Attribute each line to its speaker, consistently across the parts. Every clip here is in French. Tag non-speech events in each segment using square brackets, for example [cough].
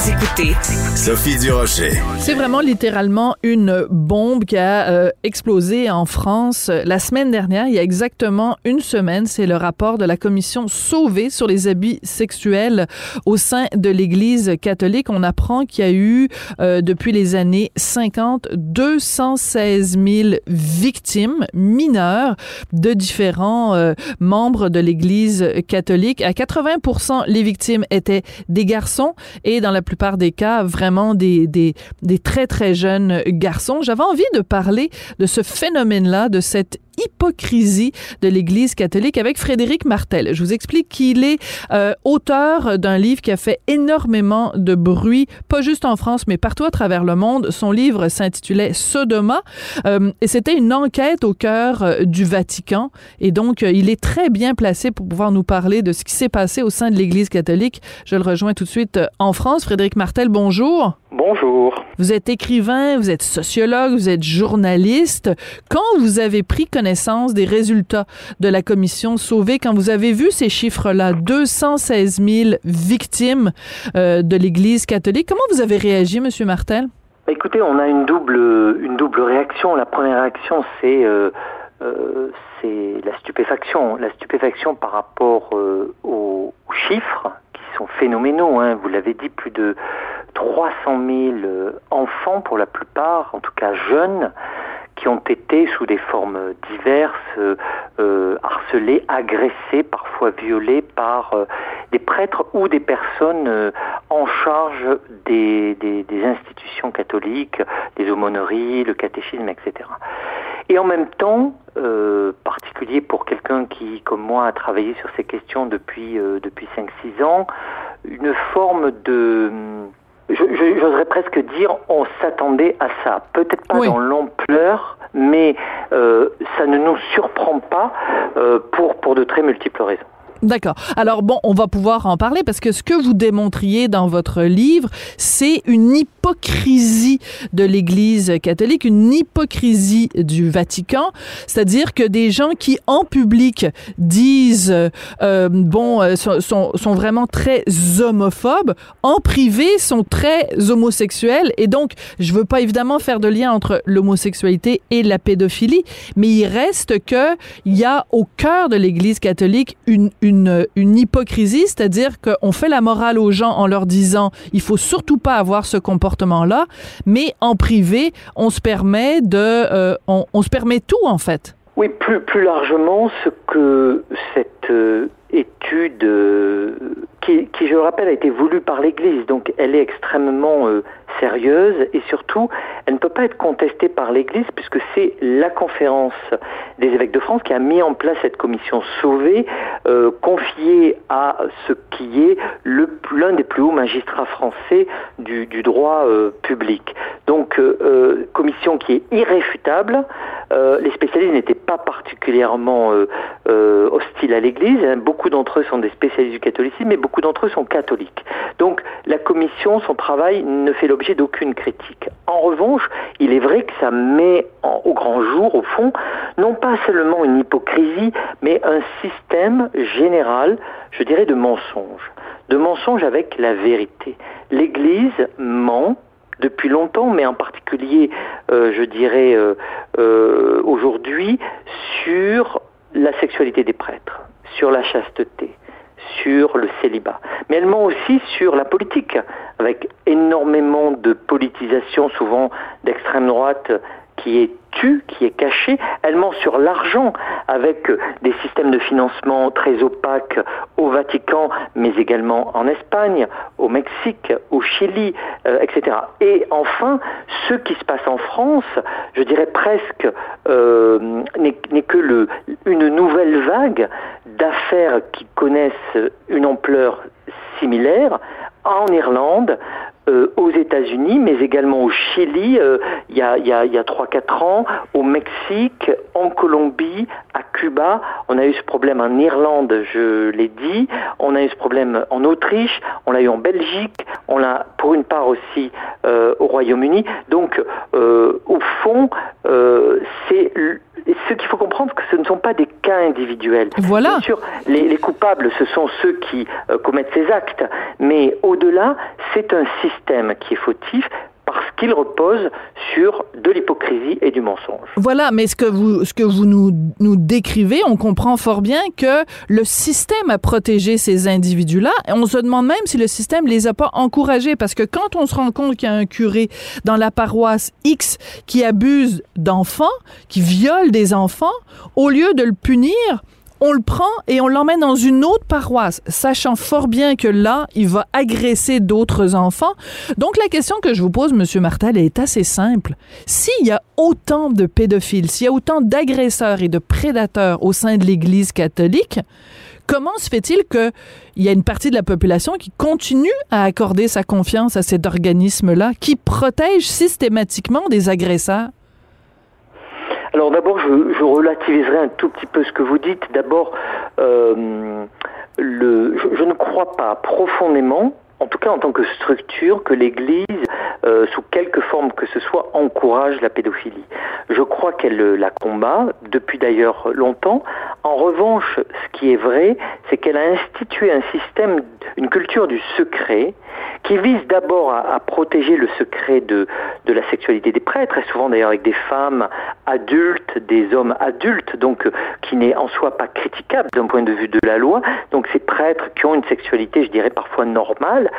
Speaker 1: Vous écoutez
Speaker 2: Sophie Durocher.
Speaker 3: C'est vraiment littéralement une bombe qui a euh, explosé en France la semaine dernière, il y a exactement une semaine. C'est le rapport de la commission Sauvé sur les abus sexuels au sein de l'Église catholique. On apprend qu'il y a eu, euh, depuis les années 50, 216 000 victimes mineures de différents euh, membres de l'Église catholique. À 80 les victimes étaient des garçons et dans la plupart des cas, vraiment des, des, très, très jeunes garçons. J'avais envie de parler de ce phénomène-là, de cette hypocrisie de l'Église catholique avec Frédéric Martel. Je vous explique qu'il est euh, auteur d'un livre qui a fait énormément de bruit, pas juste en France, mais partout à travers le monde. Son livre s'intitulait Sodoma euh, et c'était une enquête au cœur euh, du Vatican. Et donc, euh, il est très bien placé pour pouvoir nous parler de ce qui s'est passé au sein de l'Église catholique. Je le rejoins tout de suite euh, en France. Frédéric Martel, bonjour.
Speaker 4: Bonjour.
Speaker 3: Vous êtes écrivain, vous êtes sociologue, vous êtes journaliste. Quand vous avez pris connaissance des résultats de la commission Sauvé, quand vous avez vu ces chiffres-là, 216 000 victimes euh, de l'Église catholique, comment vous avez réagi, Monsieur Martel?
Speaker 4: Écoutez, on a une double, une double réaction. La première réaction, c'est euh, euh, c'est la stupéfaction. La stupéfaction par rapport euh, aux, aux chiffres qui sont phénoménaux. Hein. Vous l'avez dit, plus de 300 000 euh, enfants, pour la plupart, en tout cas jeunes, qui ont été sous des formes diverses euh, euh, harcelés, agressés, parfois violés par des prêtres ou des personnes en charge des, des, des institutions catholiques, les aumôneries, le catéchisme, etc. Et en même temps, particulier pour quelqu'un qui, comme moi, a travaillé sur ces questions depuis, depuis 5-6 ans, une forme de... je- J'oserais presque dire, on s'attendait à ça. Peut-être pas
Speaker 3: Oui.
Speaker 4: dans l'ampleur, mais euh, ça ne nous surprend pas euh, pour, pour de très multiples raisons.
Speaker 3: D'accord. Alors bon, on va pouvoir en parler parce que ce que vous démontriez dans votre livre, c'est une hypocrisie de l'Église catholique, une hypocrisie du Vatican, c'est-à-dire que des gens qui en public disent euh, bon euh, sont, sont, vraiment très homophobes, en privé sont très homosexuels et donc je veux pas évidemment faire de lien entre l'homosexualité et la pédophilie, mais il reste que il y a au cœur de l'Église catholique une, une, une hypocrisie, c'est-à-dire qu'on fait la morale aux gens en leur disant il faut surtout pas avoir ce comportement-là, mais en privé, on se permet de, euh, on, on se permet tout en fait.
Speaker 4: Oui, plus, largement, ce que cette euh, étude, euh, qui, je le rappelle, a été voulue par l'Église, donc elle est extrêmement euh, sérieuse et surtout, elle ne peut pas être contestée par l'Église puisque c'est la conférence des évêques de France qui a mis en place cette commission sauvée, confiée à ce qui est l'un des plus hauts magistrats français du, droit public. Donc, commission qui est irréfutable. Euh, les spécialistes n'étaient pas particulièrement euh, euh, hostiles à l'Église. hein. Beaucoup d'entre eux sont des spécialistes du catholicisme, mais beaucoup d'entre eux sont catholiques. Donc, la commission, son travail ne fait l'objet d'aucune critique. En revanche, il est vrai que ça met au grand jour, au fond, non pas seulement une hypocrisie, mais un système général, je dirais, de mensonges. De mensonges avec la vérité. L'Église ment depuis longtemps, mais en particulier, euh, je dirais, euh, euh, aujourd'hui, sur la sexualité des prêtres, sur la chasteté, sur le célibat. Mais elle ment aussi sur la politique, avec énormément de politisation, souvent d'extrême droite, qui est tue, qui est cachée. Elle ment sur l'argent avec des systèmes de financement très opaques au Vatican, mais également en Espagne, au Mexique, au Chili, euh, etc. Et enfin, ce qui se passe en France, je dirais presque, euh, n'est que une nouvelle vague d'affaires qui connaissent une ampleur similaire en Irlande, euh, aux États-Unis, mais également au Chili, euh, il y a, a, il y a 3-4 ans, au Mexique, en Colombie, à Cuba. On a eu ce problème en Irlande, je l'ai dit. On a eu ce problème en Autriche, on l'a eu en Belgique, on l'a pour une part aussi euh, au Royaume-Uni. Donc, au fond, c'est ce qu'il faut comprendre, que ce ne sont pas des cas individuels.
Speaker 3: Voilà.
Speaker 4: Bien sûr, les, les coupables, ce sont ceux qui commettent ces actes, mais au-delà, c'est un système qui est fautif qu'il repose sur de l'hypocrisie et du mensonge.
Speaker 3: Voilà, mais ce que vous, ce que vous nous, nous décrivez, on comprend fort bien que le système a protégé ces individus-là. Et on se demande même si le système les a pas encouragés, parce que quand on se rend compte qu'il y a un curé dans la paroisse X qui abuse d'enfants, qui viole des enfants, au lieu de le punir, on le prend et on l'emmène dans une autre paroisse, sachant fort bien que là, il va agresser d'autres enfants. Donc la question que je vous pose, Monsieur Martel, est assez simple. S'il y a autant de pédophiles, s'il y a autant d'agresseurs et de prédateurs au sein de l'Église catholique, comment se fait-il qu'il y a une partie de la population qui continue à accorder sa confiance à cet organisme-là, qui protège systématiquement des agresseurs?
Speaker 4: Alors d'abord, je, relativiserai un tout petit peu ce que vous dites. D'abord, euh, je, ne crois pas profondément, en tout cas en tant que structure, que l'Église, euh, sous quelque forme que ce soit, encourage la pédophilie. Je crois qu'elle la combat, depuis d'ailleurs longtemps. En revanche, ce qui est vrai, c'est qu'elle a institué un système, une culture du secret, qui vise d'abord à, protéger le secret de, de la sexualité des prêtres, et souvent d'ailleurs avec des femmes adultes, des hommes adultes, donc euh, qui n'est en soi pas critiquable d'un point de vue de la loi. Donc ces prêtres qui ont une sexualité, je dirais parfois normale,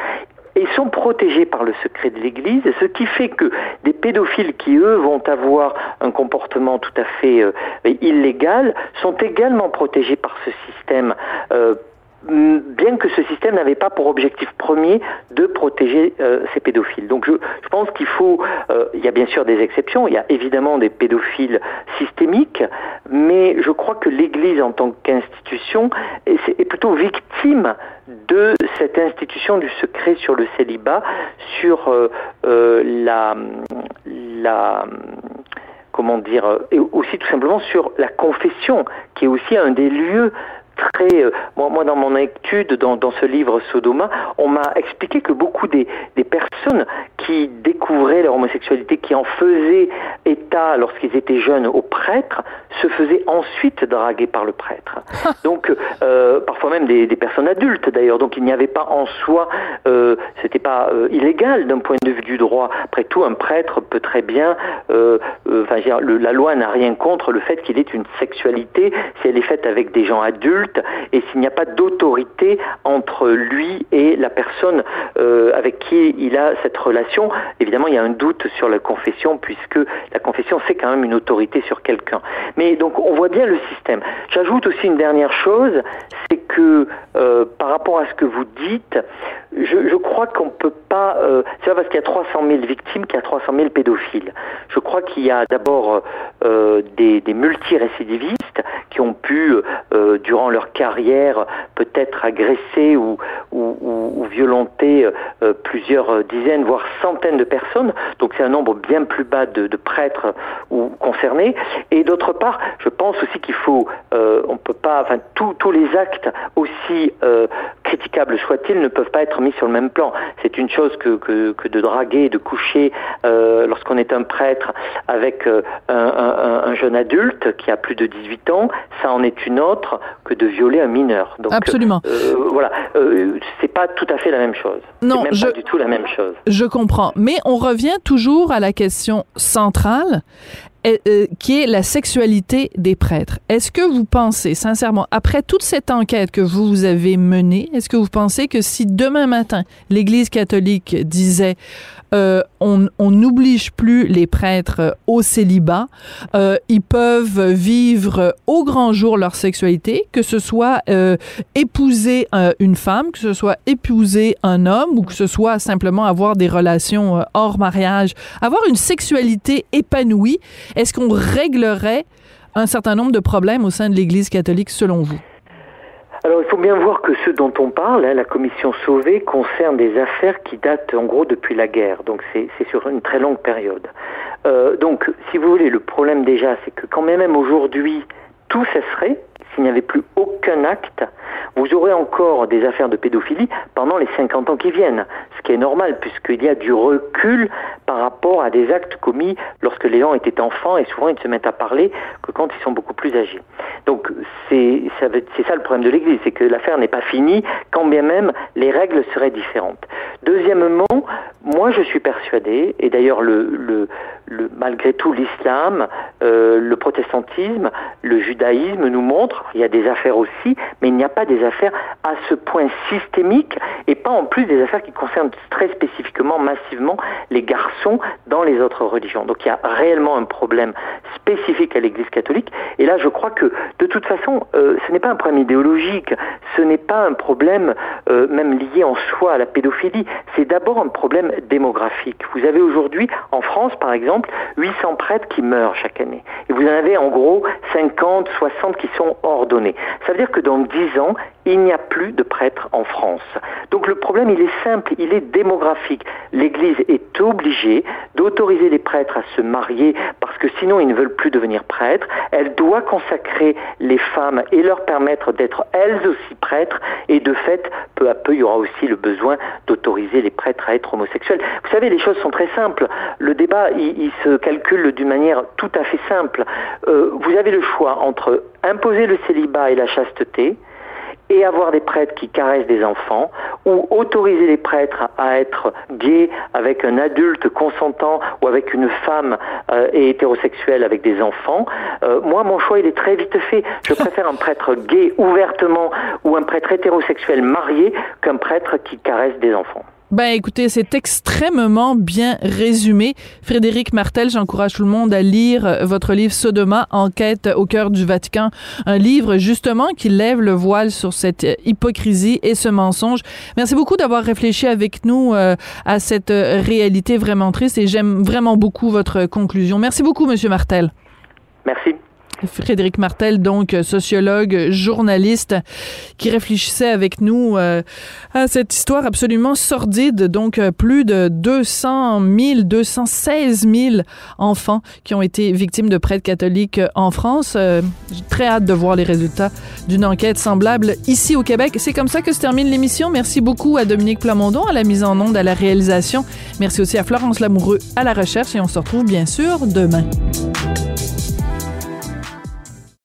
Speaker 4: et sont protégés par le secret de l'Église, ce qui fait que des pédophiles qui, eux, vont avoir un comportement tout à fait euh, illégal, sont également protégés par ce système euh, bien que ce système n'avait pas pour objectif premier de protéger euh, ces pédophiles. Donc je, je pense qu'il faut, euh, il y a bien sûr des exceptions, il y a évidemment des pédophiles systémiques, mais je crois que l'Église en tant qu'institution est, plutôt victime de cette institution du secret sur le célibat, sur euh, la, la comment dire, et aussi tout simplement sur la confession, qui est aussi un des lieux très... Euh, moi, moi, dans mon étude, dans, dans ce livre Sodoma, on m'a expliqué que beaucoup des, des, personnes qui découvraient leur homosexualité, qui en faisaient état lorsqu'ils étaient jeunes aux prêtres, se faisaient ensuite draguer par le prêtre. [laughs] Donc, euh, parfois même des, des personnes adultes d'ailleurs. Donc, il n'y avait pas en soi... Euh, C'était pas euh, illégal d'un point de vue du droit. Après tout, un prêtre peut très bien... Euh, enfin, le, la loi n'a rien contre le fait qu'il ait une sexualité si elle est faite avec des gens adultes et s'il n'y a pas d'autorité entre lui et la personne avec qui il a cette relation, évidemment il y a un doute sur la confession puisque la confession c'est quand même une autorité sur quelqu'un. Mais donc on voit bien le système. J'ajoute aussi une dernière chose, c'est que euh, par rapport à ce que vous dites, je, crois qu'on ne peut pas, euh, c'est pas parce qu'il y a 300 000 victimes qu'il y a 300 000 pédophiles. Je crois qu'il y a d'abord euh, des, des multirécidivistes qui ont pu, euh, durant leur carrière, peut-être agresser ou, ou, ou, ou violenter euh, plusieurs dizaines, voire centaines de personnes. Donc c'est un nombre bien plus bas de, de prêtres ou concernés. Et d'autre part, je pense aussi qu'il faut, euh, on peut pas, enfin tous les actes aussi euh, critiquables soient-ils ne peuvent pas être mis sur le même plan. C'est une chose que, que, que, de draguer, de coucher euh, lorsqu'on est un prêtre avec euh, un, un, un, jeune adulte qui a plus de 18 ans, ça en est une autre que de violer un mineur.
Speaker 3: Donc, Absolument.
Speaker 4: Euh, voilà, euh, c'est pas tout à fait la même chose.
Speaker 3: Non,
Speaker 4: même
Speaker 3: je,
Speaker 4: pas du tout la même chose.
Speaker 3: Je comprends, mais on revient toujours à la question centrale. Euh, qui est la sexualité des prêtres. Est-ce que vous pensez, sincèrement, après toute cette enquête que vous avez menée, est-ce que vous pensez que si demain matin l'Église catholique disait euh, on n'oblige plus les prêtres au célibat, euh, ils peuvent vivre au grand jour leur sexualité, que ce soit euh, épouser euh, une femme, que ce soit épouser un homme ou que ce soit simplement avoir des relations euh, hors mariage, avoir une sexualité épanouie, est-ce qu'on réglerait un certain nombre de problèmes au sein de l'Église catholique selon vous?
Speaker 4: Alors il faut bien voir que ce dont on parle, hein, la commission Sauvé, concerne des affaires qui datent en gros depuis la guerre, donc c'est sur une très longue période. Euh, donc si vous voulez, le problème déjà, c'est que quand même aujourd'hui, tout cesserait s'il n'y avait plus aucun acte, vous aurez encore des affaires de pédophilie pendant les 50 ans qui viennent, ce qui est normal puisqu'il y a du recul par rapport à des actes commis lorsque les gens étaient enfants et souvent ils se mettent à parler que quand ils sont beaucoup plus âgés. Donc c'est ça, le problème de l'Église, c'est que l'affaire n'est pas finie quand bien même les règles seraient différentes. Deuxièmement, moi je suis persuadé, et d'ailleurs le, le, le, malgré tout l'islam, euh, le protestantisme, le judaïsme nous montrent, il y a des affaires aussi, mais il n'y a pas des affaires à ce point systémiques et pas en plus des affaires qui concernent très spécifiquement, massivement les garçons dans les autres religions. Donc il y a réellement un problème spécifique à l'Église catholique. Et là, je crois que de toute façon, euh, ce n'est pas un problème idéologique, ce n'est pas un problème euh, même lié en soi à la pédophilie, c'est d'abord un problème démographique. Vous avez aujourd'hui en France, par exemple, 800 prêtres qui meurent chaque année. Et vous en avez en gros 50, 60 qui sont ordonnés. Ça veut dire que dans 10 ans, il n'y a plus de prêtres en France. Donc le problème, il est simple, il est démographique. L'Église est obligée d'autoriser les prêtres à se marier que sinon ils ne veulent plus devenir prêtres. Elle doit consacrer les femmes et leur permettre d'être elles aussi prêtres et de fait, peu à peu, il y aura aussi le besoin d'autoriser les prêtres à être homosexuels. Vous savez, les choses sont très simples. Le débat, il, se calcule d'une manière tout à fait simple. Euh, vous avez le choix entre imposer le célibat et la chasteté, et avoir des prêtres qui caressent des enfants, ou autoriser les prêtres à être gays avec un adulte consentant ou avec une femme euh, hétérosexuelle avec des enfants. Euh, moi, mon choix, il est très vite fait. Je préfère un prêtre gay ouvertement ou un prêtre hétérosexuel marié qu'un prêtre qui caresse des enfants.
Speaker 3: Ben écoutez, c'est extrêmement bien résumé. Frédéric Martel, j'encourage tout le monde à lire euh, votre livre Sodoma, Enquête au cœur du Vatican, un livre justement qui lève le voile sur cette euh, hypocrisie et ce mensonge. Merci beaucoup d'avoir réfléchi avec nous euh, à cette réalité vraiment triste et j'aime vraiment beaucoup votre conclusion. Merci beaucoup, Monsieur Martel.
Speaker 4: Merci.
Speaker 3: Frédéric Martel, donc sociologue, journaliste, qui réfléchissait avec nous euh, à cette histoire absolument sordide. Donc, euh, plus de 200 000, 216 000 enfants qui ont été victimes de prêtres catholiques en France. Euh, J'ai très hâte de voir les résultats d'une enquête semblable ici au Québec. C'est comme ça que se termine l'émission. Merci beaucoup à Dominique Plamondon à la mise en onde, à la réalisation. Merci aussi à Florence Lamoureux à la recherche et on se retrouve bien sûr demain.